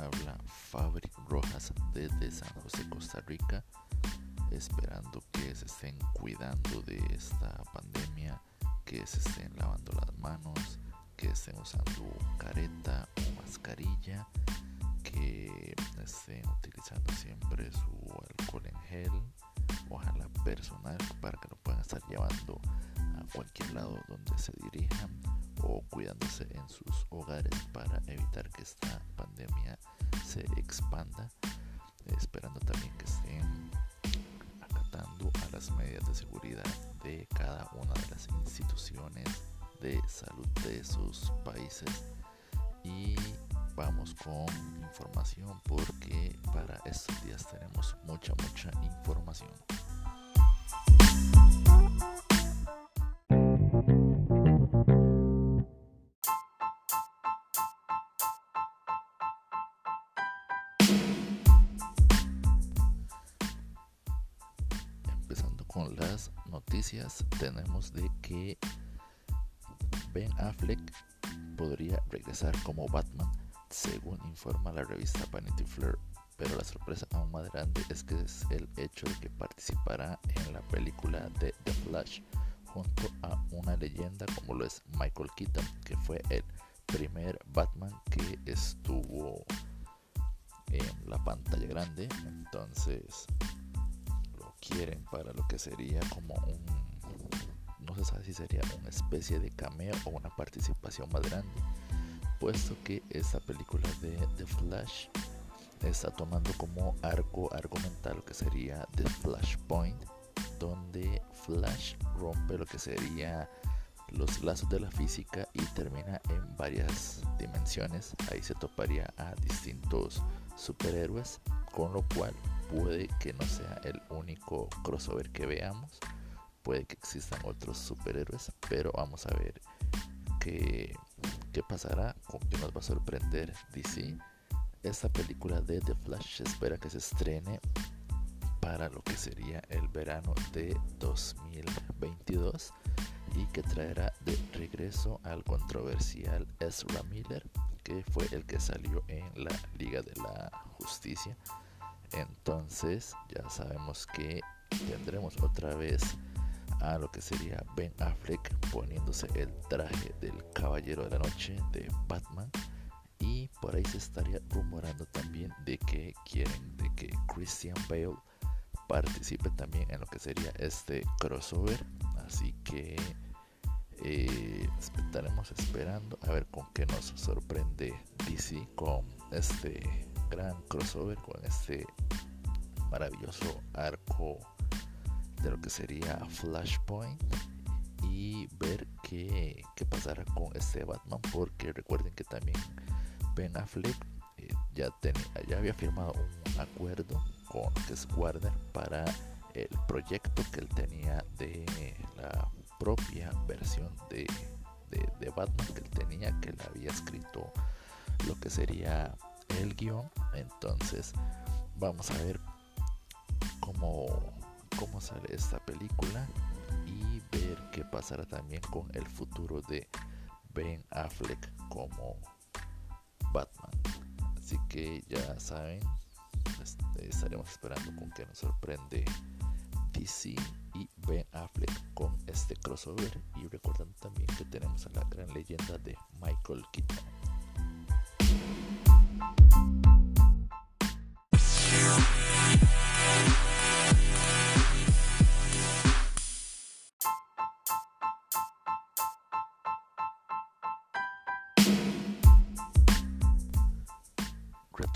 habla Fabric Rojas desde San José, Costa Rica, esperando que se estén cuidando de esta pandemia, que se estén lavando las manos, que estén usando careta o mascarilla, que estén utilizando siempre su alcohol en gel, ojalá personal, para que lo puedan estar llevando a cualquier lado donde se dirijan o cuidándose en sus hogares para evitar que esta pandemia expanda, esperando también que estén acatando a las medidas de seguridad de cada una de las instituciones de salud de sus países. Y vamos con información porque para estos días tenemos mucha mucha información noticias tenemos de que Ben Affleck podría regresar como Batman según informa la revista Vanity Fair. Pero la sorpresa aún más grande es que es el hecho de que participará en la película de The Flash junto a una leyenda como lo es Michael Keaton que fue el primer Batman que estuvo en la pantalla grande. Entonces quieren para lo que sería como un no se sabe si sería una especie de cameo o una participación más grande puesto que esta película de The Flash está tomando como arco argumental lo que sería The Flashpoint donde Flash rompe lo que sería los lazos de la física y termina en varias dimensiones ahí se toparía a distintos superhéroes con lo cual puede que no sea el único crossover que veamos. Puede que existan otros superhéroes, pero vamos a ver qué, qué pasará, con qué nos va a sorprender DC. Esta película de The Flash espera que se estrene para lo que sería el verano de 2022 y que traerá de regreso al controversial Ezra Miller, que fue el que salió en la Liga de la Justicia entonces ya sabemos que tendremos otra vez a lo que sería Ben Affleck poniéndose el traje del Caballero de la Noche de Batman. Y por ahí se estaría rumorando también de que quieren de que Christian Bale participe también en lo que sería este crossover. Así que eh, estaremos esperando a ver con qué nos sorprende DC con este gran crossover con este maravilloso arco de lo que sería Flashpoint y ver qué, qué pasará con este Batman porque recuerden que también Ben Affleck eh, ya, ya había firmado un acuerdo con es Warner para el proyecto que él tenía de la propia versión de, de, de Batman que él tenía que él había escrito lo que sería el guion. Entonces vamos a ver cómo, cómo sale esta película y ver qué pasará también con el futuro de Ben Affleck como Batman. Así que ya saben, este, estaremos esperando con que nos sorprende DC y Ben Affleck con este crossover. Y recordando también que tenemos a la gran leyenda de Michael Keaton.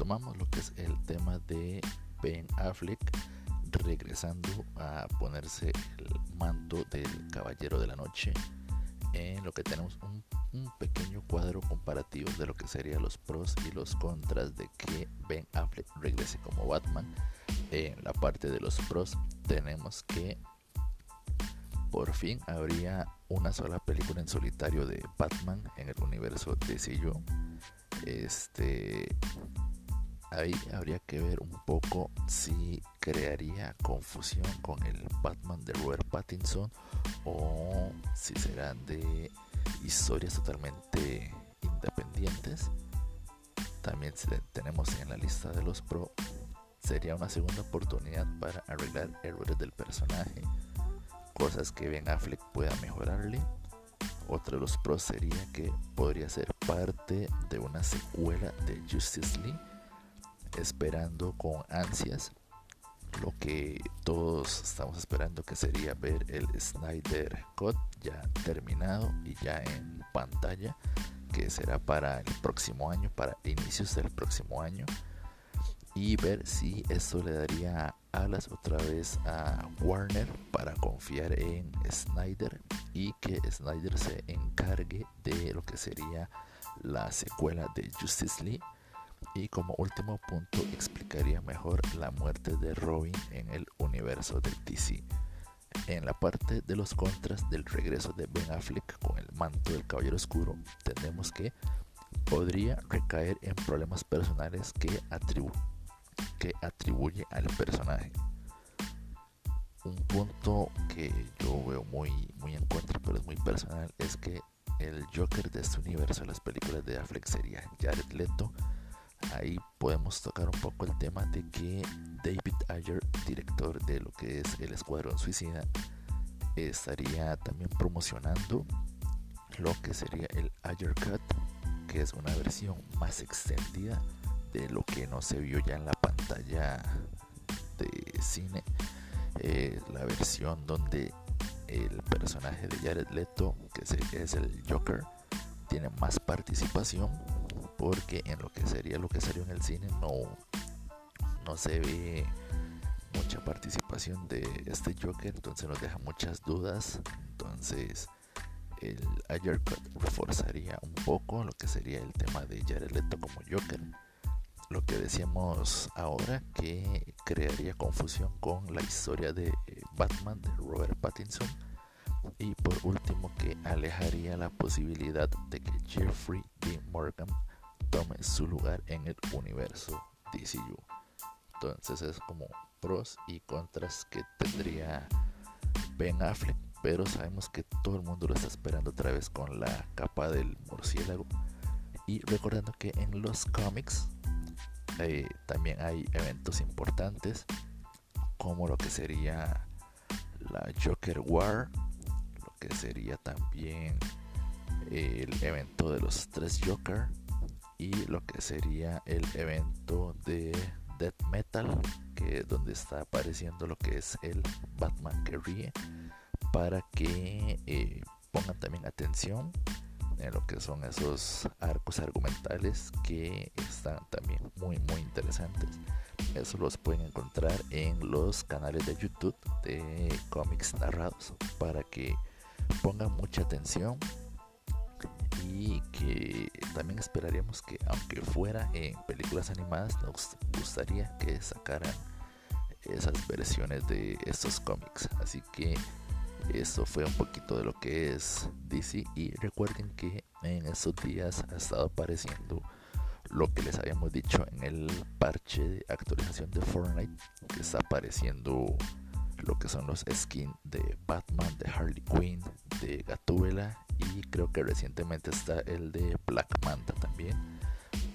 Retomamos lo que es el tema de Ben Affleck regresando a ponerse el manto del Caballero de la Noche en lo que tenemos un, pequeño cuadro comparativo de lo que serían los pros y los contras de que Ben Affleck regrese como Batman. En la parte de los pros tenemos que por fin habría una sola película en solitario de Batman en el universo de CU. Este ahí habría que ver un poco si crearía confusión con el Batman de Robert Pattinson o si serán de historias totalmente independientes. también tenemos en la lista de los pro, sería una segunda oportunidad para arreglar errores del personaje, cosas que Ben Affleck pueda mejorarle. Otro de los pros sería que podría ser parte de una secuela de Justice League, esperando con ansias. Lo que todos estamos esperando que sería ver el Snyder Cut ya terminado y ya en pantalla que será para el próximo año para inicios del próximo año. Y ver si esto le daría alas otra vez a Warner para confiar en Snyder y que Snyder se encargue de lo que sería la secuela de Justice League y como último punto explicaría mejor la muerte de Robin en el universo del DC. En la parte de los contras del regreso de Ben Affleck con el manto del Caballero Oscuro, tenemos que podría recaer en problemas personales que, atribuye al personaje. Un punto que yo veo muy, muy en contra, pero es muy personal, es que el Joker de este universo de las películas de Affleck sería Jared Leto ahí podemos tocar un poco el tema de que David Ayer, director de lo que es el Escuadrón Suicida, estaría también promocionando lo que sería el Ayer Cut, que es una versión más extendida de lo que no se vio ya en la pantalla de cine. Eh, la versión donde el personaje de Jared Leto, que es el Joker, tiene más participación porque en lo que sería lo que salió en el cine no, no se ve mucha participación de este Joker, entonces nos deja muchas dudas. Entonces, el Cut reforzaría un poco lo que sería el tema de Jared Leto como Joker. Lo que decíamos ahora que crearía confusión con la historia de Batman de Robert Pattinson. Y por último, que alejaría la posibilidad de que Jeffrey D. Morgan tome su lugar en el universo DCU. Entonces es como pros y contras que tendría Ben Affleck, pero sabemos que todo el mundo lo está esperando otra vez con la capa del murciélago. Y recordando que en los cómics eh, también hay eventos importantes como lo que sería la Joker War, lo que sería también el evento de los tres Joker y lo que sería el evento de Death Metal, que es donde está apareciendo lo que es el Batman que ríe, para que eh, pongan también atención en lo que son esos arcos argumentales que están también muy muy interesantes. Eso los pueden encontrar en los canales de YouTube de cómics narrados para que pongan mucha atención y que también esperaríamos que aunque fuera en películas animadas nos gustaría que sacaran esas versiones de estos cómics. Así que esto fue un poquito de lo que es DC y recuerden que en estos días ha estado apareciendo lo que les habíamos dicho en el parche de actualización de Fortnite que está apareciendo lo que son los skins de Batman, de Harley Quinn, de Gatúbela y creo que recientemente está el de Black Manta también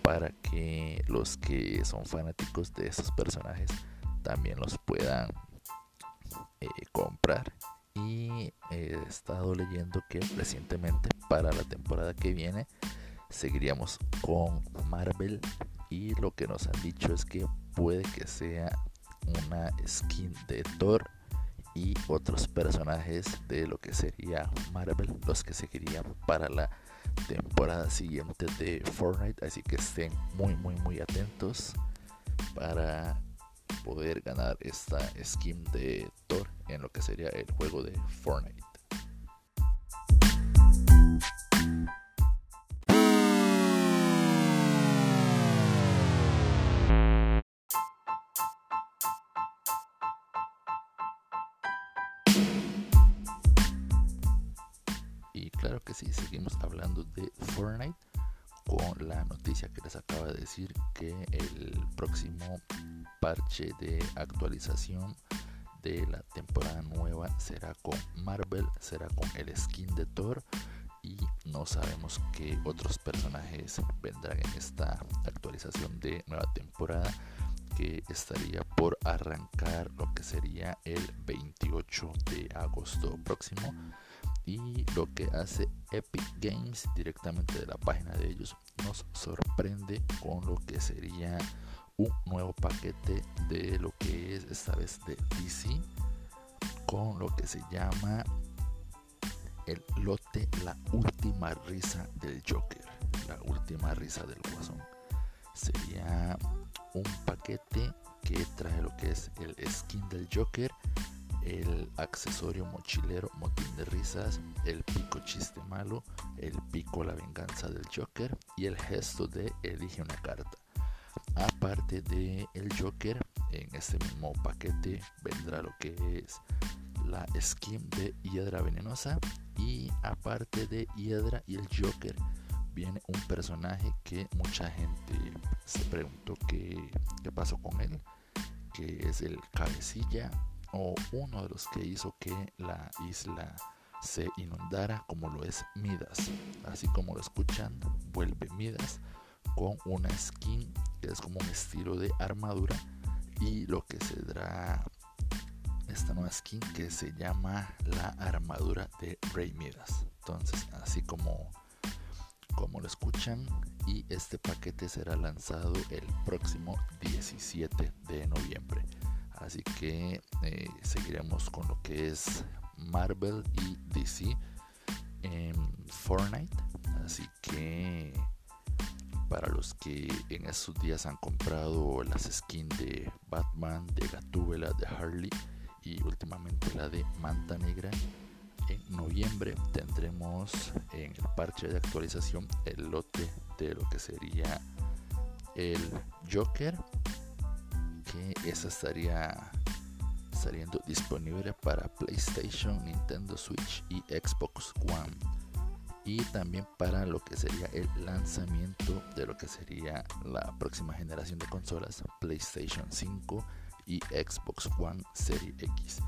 para que los que son fanáticos de esos personajes también los puedan eh, comprar. Y he estado leyendo que recientemente para la temporada que viene seguiríamos con Marvel y lo que nos han dicho es que puede que sea una skin de Thor y otros personajes de lo que sería Marvel, los que seguirían para la temporada siguiente de Fortnite. Así que estén muy, muy, muy atentos para poder ganar esta skin de Thor en lo que sería el juego de Fortnite. Que el próximo parche de actualización de la temporada nueva será con Marvel, será con el skin de Thor y no sabemos qué otros personajes vendrán en esta actualización de nueva temporada que estaría por arrancar lo que sería el 28 de agosto próximo y lo que hace Epic Games directamente de la página de ellos nos sorprende con lo que sería un nuevo paquete de lo que es esta vez de DC con lo que se llama el lote La última risa del Joker. La última risa del Guasón. Sería un paquete que trae lo que es el skin del Joker, el accesorio mochilero motín de risas, el pico chiste malo, el pico la venganza del Joker y el gesto de elige una carta. Aparte de el Joker, en este mismo paquete vendrá lo que es la skin de Hiedra Venenosa y aparte de Hiedra y el Joker viene un personaje que mucha gente se preguntó qué, qué pasó con él, que es el cabecilla o uno de los que hizo que la isla se inundara como lo es Midas. Así como lo escuchan, vuelve Midas con una skin que es como un estilo de armadura y lo que se dará esta nueva skin que se llama la armadura de Rey Midas. Entonces, así como, como lo escuchan, y este paquete será lanzado el próximo 17 de noviembre. Así que eh, seguiremos con lo que es Marvel y DC en Fortnite. Así que para los que en esos días han comprado las skins de Batman, de Gatúbela, de Harley, y últimamente la de Manta Negra. En noviembre tendremos en el parche de actualización el lote de lo que sería el Joker, esa estaría saliendo disponible para PlayStation, Nintendo Switch y Xbox One. Y también para lo que sería el lanzamiento de lo que sería la próxima generación de consolas, PlayStation 5 y Xbox One Series X.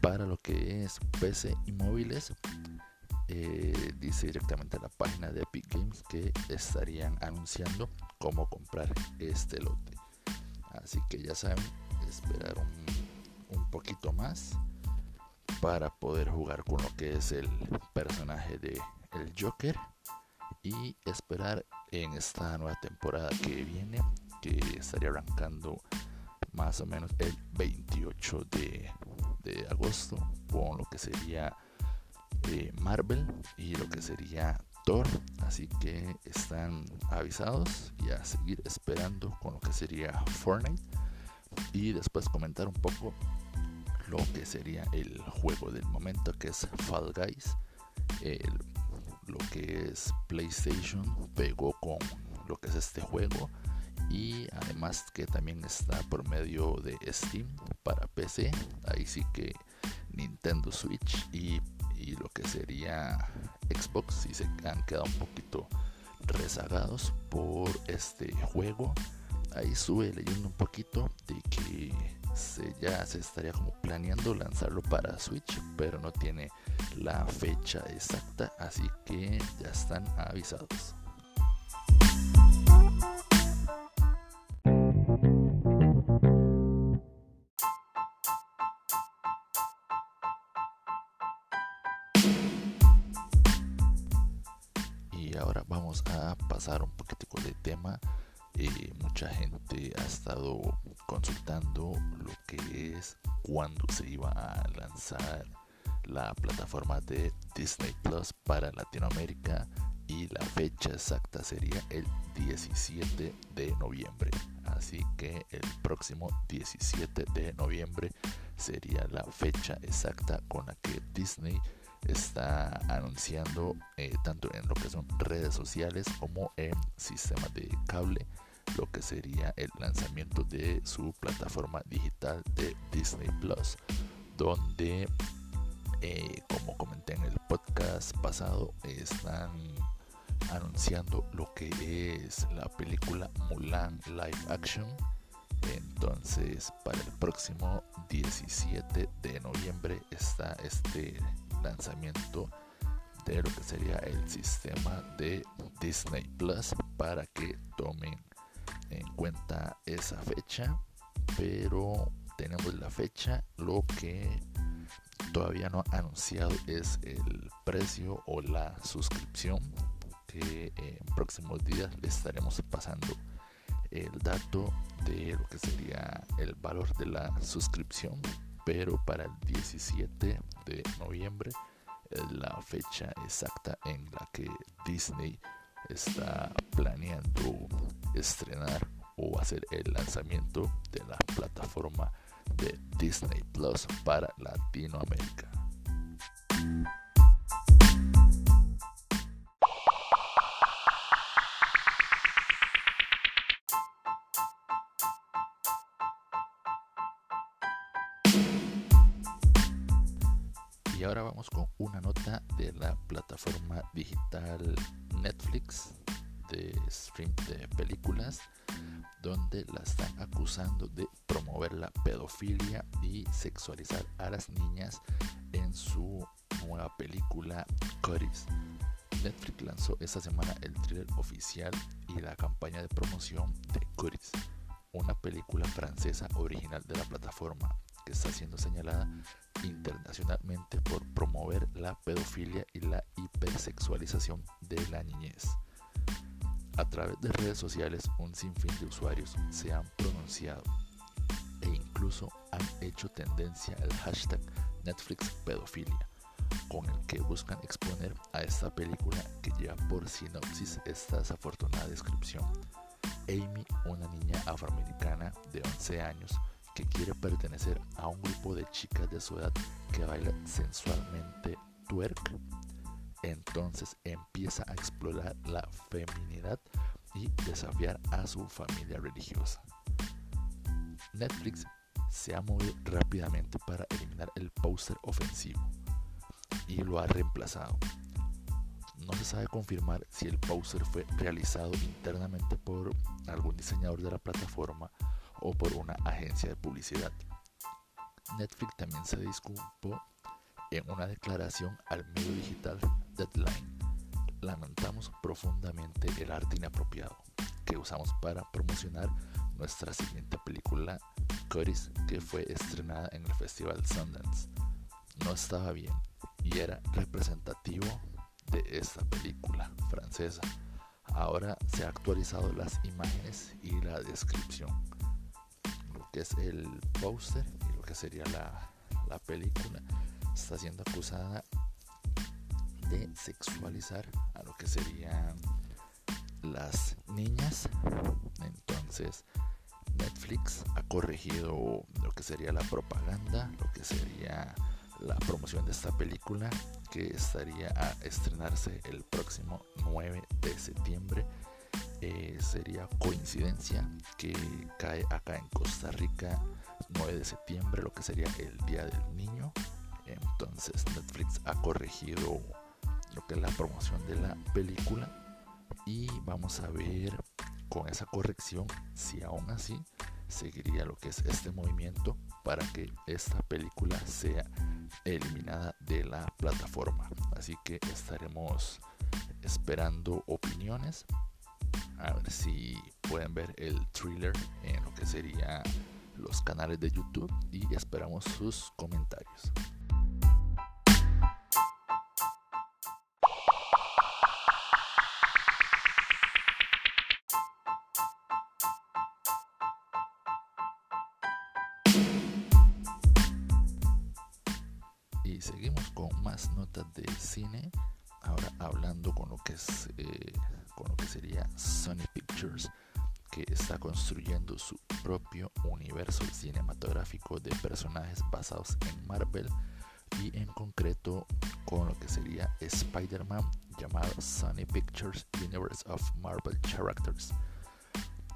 Para lo que es PC y móviles, eh, dice directamente en la página de Epic Games que estarían anunciando cómo comprar este lote. Así que ya saben, esperar un, poquito más para poder jugar con lo que es el personaje de el Joker y esperar en esta nueva temporada que viene que estaría arrancando más o menos el 28 de, agosto con lo que sería eh, Marvel y lo que sería Así que están avisados y a seguir esperando con lo que sería Fortnite. Y después comentar un poco lo que sería el juego del momento que es Fall Guys. lo que es PlayStation pegó con lo que es este juego y además que también está por medio de Steam para PC ahí sí que Nintendo Switch y, lo que sería Xbox si se han quedado un poquito rezagados por este juego. Ahí sube leyendo un poquito de que se, ya se estaría como planeando lanzarlo para Switch pero no tiene la fecha exacta así que ya están avisados un poquitico de tema. Eh, mucha gente ha estado consultando lo que es cuando se iba a lanzar la plataforma de Disney Plus para Latinoamérica y la fecha exacta sería el 17 de noviembre. Así que el próximo 17 de noviembre sería la fecha exacta con la que Disney está anunciando eh, tanto en lo que son redes sociales como en sistemas de cable lo que sería el lanzamiento de su plataforma digital de Disney Plus donde eh, como comenté en el podcast pasado están anunciando lo que es la película Mulan live action. Entonces para el próximo 17 de noviembre está este lanzamiento de lo que sería el sistema de Disney Plus para que tomen en cuenta esa fecha pero tenemos la fecha lo que todavía no ha anunciado es el precio o la suscripción que en próximos días le estaremos pasando el dato de lo que sería el valor de la suscripción pero para el 17 de noviembre es la fecha exacta en la que Disney está planeando estrenar o hacer el lanzamiento de la plataforma de Disney Plus para Latinoamérica. Con una nota de la plataforma digital Netflix de stream de películas donde la están acusando de promover la pedofilia y sexualizar a las niñas en su nueva película Cuties. Netflix lanzó esta semana el thriller oficial y la campaña de promoción de Cuties, una película francesa original de la plataforma que está siendo señalada internacionalmente por promover la pedofilia y la hipersexualización de la niñez. A través de redes sociales, un sinfín de usuarios se han pronunciado e incluso han hecho tendencia el hashtag Netflix pedofilia, con el que buscan exponer a esta película que lleva por sinopsis esta desafortunada descripción. Amy, una niña afroamericana de 11 años que quiere pertenecer a un grupo de chicas de su edad que bailan sensualmente twerk, entonces empieza a explorar la feminidad y desafiar a su familia religiosa. Netflix se ha movido rápidamente para eliminar el póster ofensivo y lo ha reemplazado. No se sabe confirmar si el póster fue realizado internamente por algún diseñador de la plataforma o por una agencia de publicidad. Netflix también se disculpó en una declaración al medio digital Deadline. Lamentamos profundamente el arte inapropiado que usamos para promocionar nuestra siguiente película, Coris, que fue estrenada en el Festival Sundance. No estaba bien y era representativo de esta película francesa. Ahora se han actualizado las imágenes y la descripción. Que es el póster y lo que sería la, la película está siendo acusada de sexualizar a lo que serían las niñas. Entonces, Netflix ha corregido lo que sería la propaganda, lo que sería la promoción de esta película que estaría a estrenarse el próximo 9 de septiembre. Eh, sería coincidencia que cae acá en Costa Rica 9 de septiembre, lo que sería el Día del Niño. Entonces Netflix ha corregido lo que es la promoción de la película y vamos a ver con esa corrección si aún así seguiría lo que es este movimiento para que esta película sea eliminada de la plataforma así que estaremos esperando opiniones a ver si pueden ver el thriller en lo que sería los canales de youtube y esperamos sus comentarios Y seguimos con más notas de cine. Ahora hablando con lo que es eh, con lo que sería Sony Pictures, que está construyendo su propio universo cinematográfico de personajes basados en Marvel y en concreto con lo que sería Spider-Man llamado Sony Pictures Universe of Marvel Characters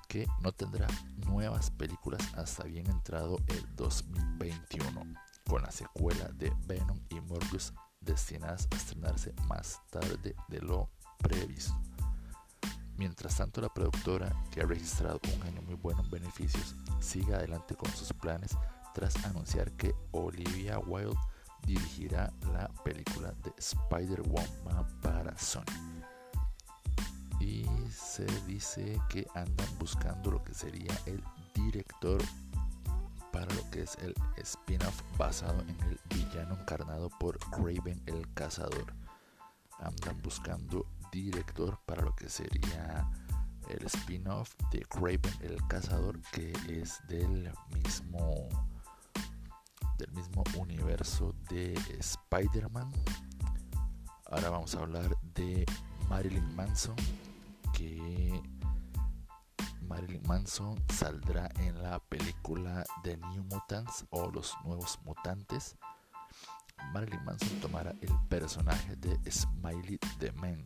que no tendrá nuevas películas hasta bien entrado el 2021 con la secuela de Venom y Morbius destinadas a estrenarse más tarde de lo previsto. Mientras tanto, la productora, que ha registrado un año muy bueno en beneficios, sigue adelante con sus planes tras anunciar que Olivia Wilde dirigirá la película de Spider-Woman para Sony. Y se dice que andan buscando lo que sería el director para lo que es el spin-off basado en el villano encarnado por Raven el Cazador. Andan buscando director para lo que sería el spin-off de Raven el Cazador que es del mismo del mismo universo de Spider-Man. Ahora vamos a hablar de Marilyn Manson que Marilyn Manson saldrá en la película The New Mutants o Los Nuevos Mutantes. Marilyn Manson tomará el personaje de Smiley the Man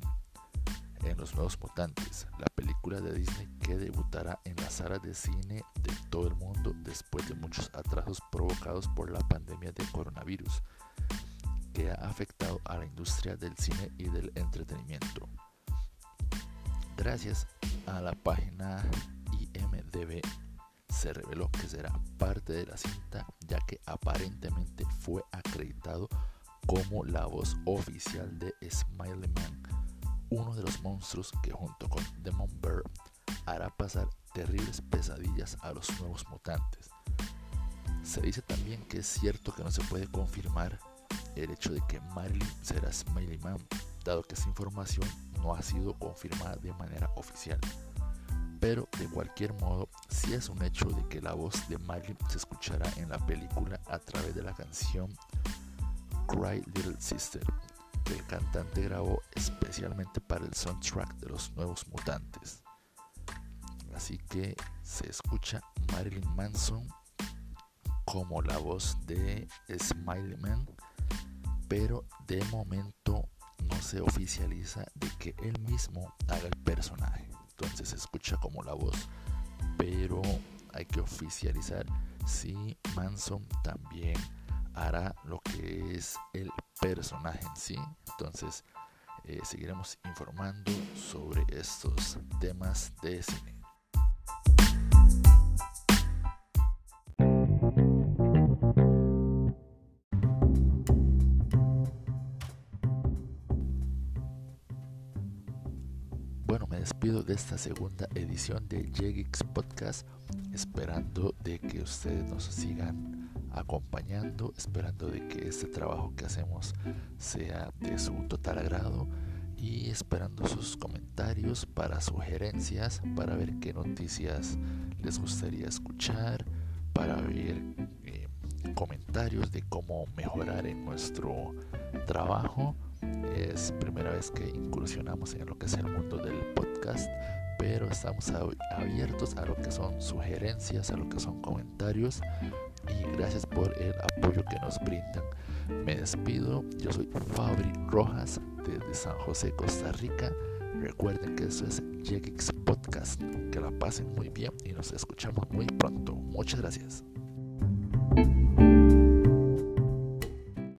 en Los Nuevos Mutantes, la película de Disney que debutará en las salas de cine de todo el mundo después de muchos atrasos provocados por la pandemia de coronavirus que ha afectado a la industria del cine y del entretenimiento. Gracias a la página IMDB se reveló que será parte de la cinta ya que aparentemente fue acreditado como la voz oficial de Smiley Man, uno de los monstruos que junto con Demon Bear hará pasar terribles pesadillas a los nuevos mutantes. Se dice también que es cierto que no se puede confirmar el hecho de que Marilyn será Smiley Man, dado que esa información no ha sido confirmada de manera oficial. Pero de cualquier modo, sí es un hecho de que la voz de Marilyn se escuchará en la película a través de la canción Cry Little Sister, el cantante grabó especialmente para el soundtrack de los nuevos mutantes. Así que se escucha Marilyn Manson como la voz de Smiley Man, pero de momento no se oficializa de que él mismo haga el personaje. Entonces se escucha como la voz, pero hay que oficializar si Manson también hará lo que es el personaje en sí. Entonces eh, seguiremos informando sobre estos temas de cine. Bueno, me despido de esta segunda edición de JGX Podcast, esperando de que ustedes nos sigan acompañando, esperando de que este trabajo que hacemos sea de su total agrado y esperando sus comentarios para sugerencias, para ver qué noticias les gustaría escuchar, para ver eh, comentarios de cómo mejorar en nuestro trabajo. Es primera vez que incursionamos en lo que es el mundo del podcast, pero estamos abiertos a lo que son sugerencias, a lo que son comentarios y gracias por el apoyo que nos brindan. Me despido, yo soy Fabri Rojas desde San José, Costa Rica. Recuerden que eso es Jegix Podcast. Que la pasen muy bien y nos escuchamos muy pronto. Muchas gracias.